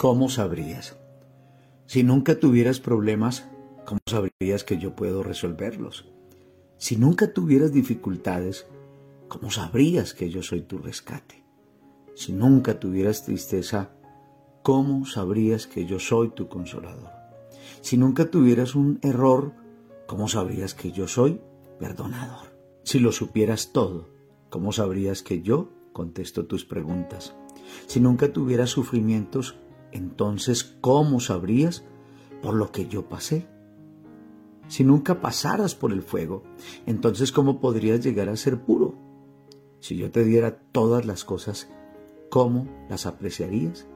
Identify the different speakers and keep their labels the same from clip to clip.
Speaker 1: ¿cómo sabrías? Si nunca tuvieras problemas, ¿cómo sabrías que yo puedo resolverlos? Si nunca tuvieras dificultades, ¿cómo sabrías que yo soy tu rescate? Si nunca tuvieras tristeza, ¿cómo sabrías que yo soy tu consolador? Si nunca tuvieras un error, ¿cómo sabrías que yo soy perdonador? Si lo supieras todo, ¿cómo sabrías que yo contesto tus preguntas? Si nunca tuvieras sufrimientos, entonces ¿cómo sabrías por lo que yo pasé? Si nunca pasaras por el fuego, entonces ¿cómo podrías llegar a ser puro? Si yo te diera todas las cosas, ¿cómo las apreciarías?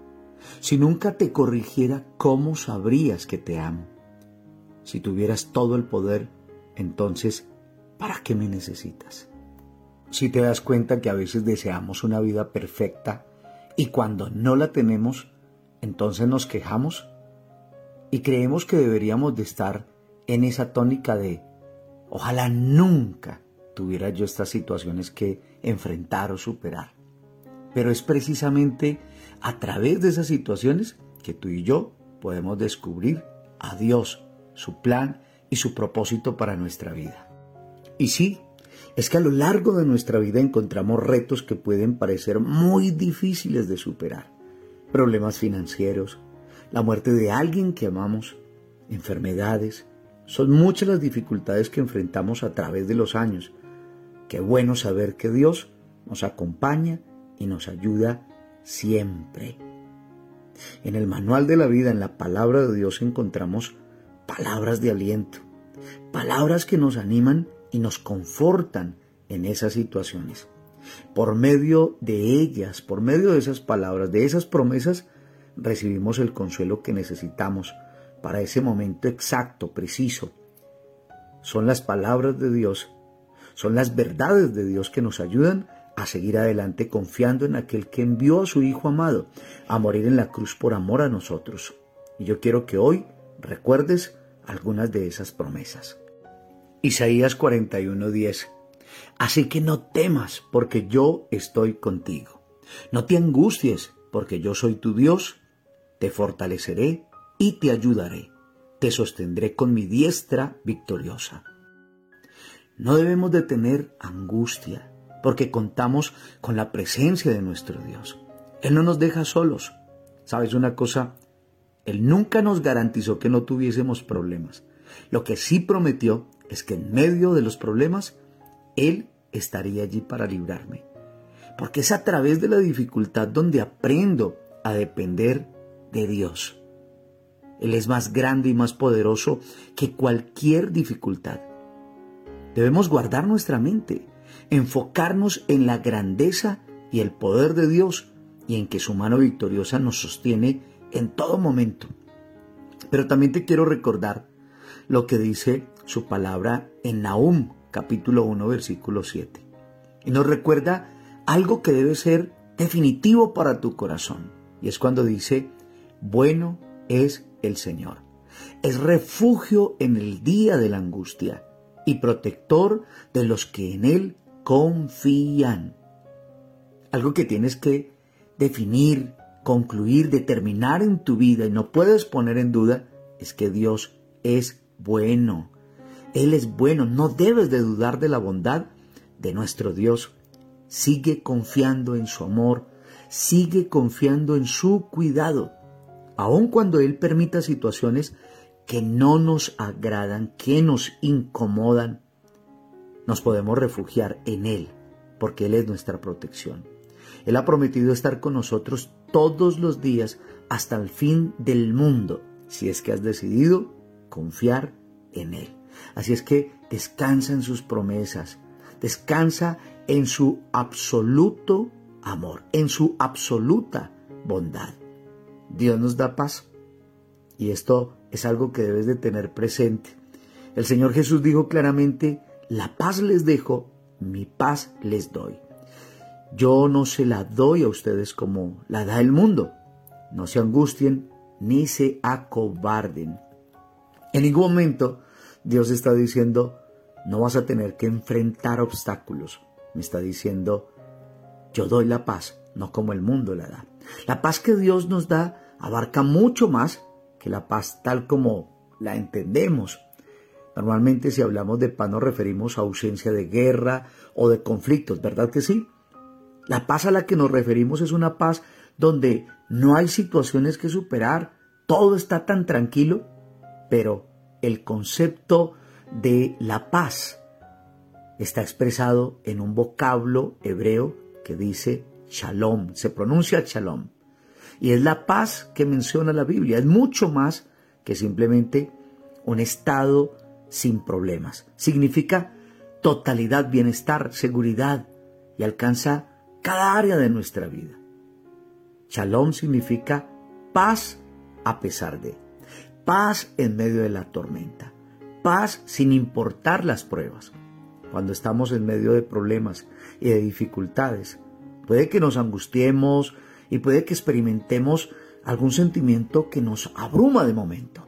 Speaker 1: Si nunca te corrigiera, ¿cómo sabrías que te amo? Si tuvieras todo el poder, entonces, ¿para qué me necesitas? Si te das cuenta que a veces deseamos una vida perfecta y cuando no la tenemos, entonces nos quejamos y creemos que deberíamos de estar en esa tónica de ojalá nunca tuviera yo estas situaciones que enfrentar o superar. Pero es precisamente a través de esas situaciones que tú y yo podemos descubrir a Dios, su plan y su propósito para nuestra vida. Y sí, es que a lo largo de nuestra vida encontramos retos que pueden parecer muy difíciles de superar. Problemas financieros, la muerte de alguien que amamos, enfermedades. Son muchas las dificultades que enfrentamos a través de los años. Qué bueno saber que Dios nos acompaña y nos ayuda siempre. En el manual de la vida, en la palabra de Dios, encontramos palabras de aliento, palabras que nos animan y nos confortan en esas situaciones. Por medio de ellas, por medio de esas palabras, de esas promesas, recibimos el consuelo que necesitamos para ese momento exacto, preciso. Son las palabras de Dios, son las verdades de Dios que nos ayudan a seguir adelante confiando en aquel que envió a su Hijo amado a morir en la cruz por amor a nosotros. Y yo quiero que hoy recuerdes algunas de esas promesas. Isaías 41:10 Así que no temas, porque yo estoy contigo. No te angusties, porque yo soy tu Dios. Te fortaleceré y te ayudaré. Te sostendré con mi diestra victoriosa. No debemos de tener angustia, porque contamos con la presencia de nuestro Dios. Él no nos deja solos. ¿Sabes una cosa? Él nunca nos garantizó que no tuviésemos problemas. Lo que sí prometió es que en medio de los problemas, Él estaría allí para librarme. Porque es a través de la dificultad donde aprendo a depender de Dios. Él es más grande y más poderoso que cualquier dificultad. Debemos guardar nuestra mente enfocarnos en la grandeza y el poder de Dios y en que su mano victoriosa nos sostiene en todo momento. Pero también te quiero recordar lo que dice su palabra en Nahum capítulo 1 versículo 7. Y nos recuerda algo que debe ser definitivo para tu corazón. Y es cuando dice, bueno es el Señor. Es refugio en el día de la angustia y protector de los que en Él confían. Algo que tienes que definir, concluir, determinar en tu vida y no puedes poner en duda es que Dios es bueno. Él es bueno, no debes de dudar de la bondad de nuestro Dios. Sigue confiando en su amor, sigue confiando en su cuidado, aun cuando Él permita situaciones que no nos agradan, que nos incomodan, nos podemos refugiar en Él, porque Él es nuestra protección. Él ha prometido estar con nosotros todos los días hasta el fin del mundo, si es que has decidido confiar en Él. Así es que descansa en sus promesas, descansa en su absoluto amor, en su absoluta bondad. Dios nos da paz y esto es algo que debes de tener presente. El Señor Jesús dijo claramente, la paz les dejo, mi paz les doy. Yo no se la doy a ustedes como la da el mundo. No se angustien ni se acobarden. En ningún momento Dios está diciendo, no vas a tener que enfrentar obstáculos. Me está diciendo, yo doy la paz, no como el mundo la da. La paz que Dios nos da abarca mucho más que la paz tal como la entendemos. Normalmente si hablamos de paz nos referimos a ausencia de guerra o de conflictos, ¿verdad que sí? La paz a la que nos referimos es una paz donde no hay situaciones que superar, todo está tan tranquilo, pero el concepto de la paz está expresado en un vocablo hebreo que dice shalom, se pronuncia shalom. Y es la paz que menciona la Biblia, es mucho más que simplemente un estado sin problemas. Significa totalidad, bienestar, seguridad y alcanza cada área de nuestra vida. Shalom significa paz a pesar de, paz en medio de la tormenta, paz sin importar las pruebas. Cuando estamos en medio de problemas y de dificultades, puede que nos angustiemos y puede que experimentemos algún sentimiento que nos abruma de momento.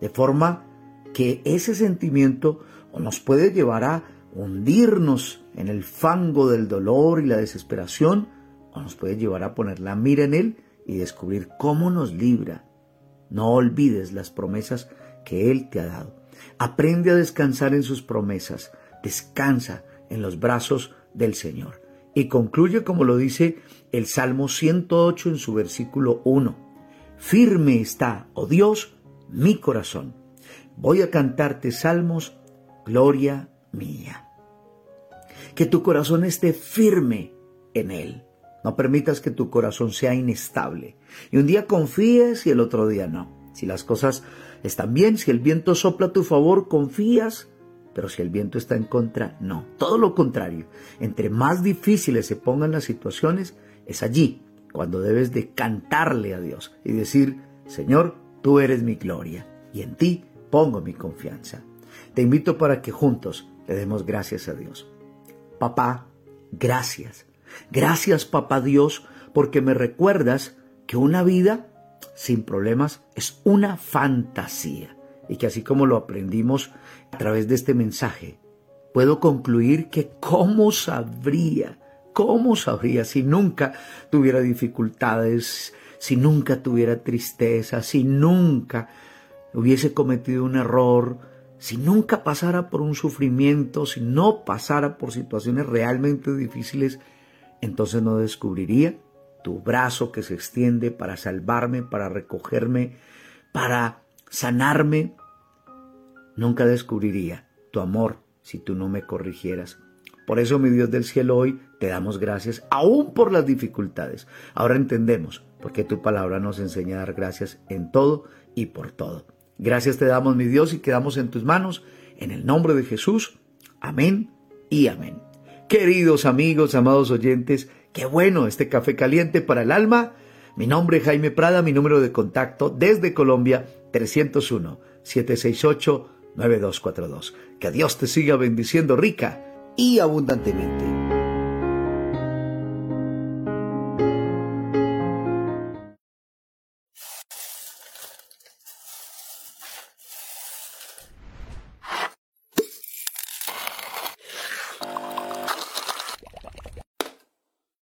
Speaker 1: De forma que ese sentimiento nos puede llevar a hundirnos en el fango del dolor y la desesperación, o nos puede llevar a poner la mira en Él y descubrir cómo nos libra. No olvides las promesas que Él te ha dado. Aprende a descansar en sus promesas. Descansa en los brazos del Señor. Y concluye como lo dice el Salmo 108 en su versículo 1. Firme está, oh Dios, mi corazón. Voy a cantarte salmos, gloria mía. Que tu corazón esté firme en Él. No permitas que tu corazón sea inestable. Y un día confíes y el otro día no. Si las cosas están bien, si el viento sopla a tu favor, confías, pero si el viento está en contra, no. Todo lo contrario. Entre más difíciles se pongan las situaciones, es allí cuando debes de cantarle a Dios y decir, Señor, tú eres mi gloria y en ti pongo mi confianza. Te invito para que juntos le demos gracias a Dios. Papá, gracias. Gracias, papá Dios, porque me recuerdas que una vida sin problemas es una fantasía y que así como lo aprendimos a través de este mensaje, puedo concluir que cómo sabría, cómo sabría si nunca tuviera dificultades, si nunca tuviera tristeza, si nunca hubiese cometido un error, si nunca pasara por un sufrimiento, si no pasara por situaciones realmente difíciles, entonces no descubriría tu brazo que se extiende para salvarme, para recogerme, para sanarme. Nunca descubriría tu amor si tú no me corrigieras. Por eso, mi Dios del cielo, hoy te damos gracias, aún por las dificultades. Ahora entendemos por qué tu palabra nos enseña a dar gracias en todo y por todo. Gracias te damos, mi Dios, y quedamos en tus manos, en el nombre de Jesús. Amén y amén. Queridos amigos, amados oyentes, qué bueno este café caliente para el alma. Mi nombre es Jaime Prada, mi número de contacto desde Colombia 301-768-9242. Que Dios te siga bendiciendo rica y abundantemente.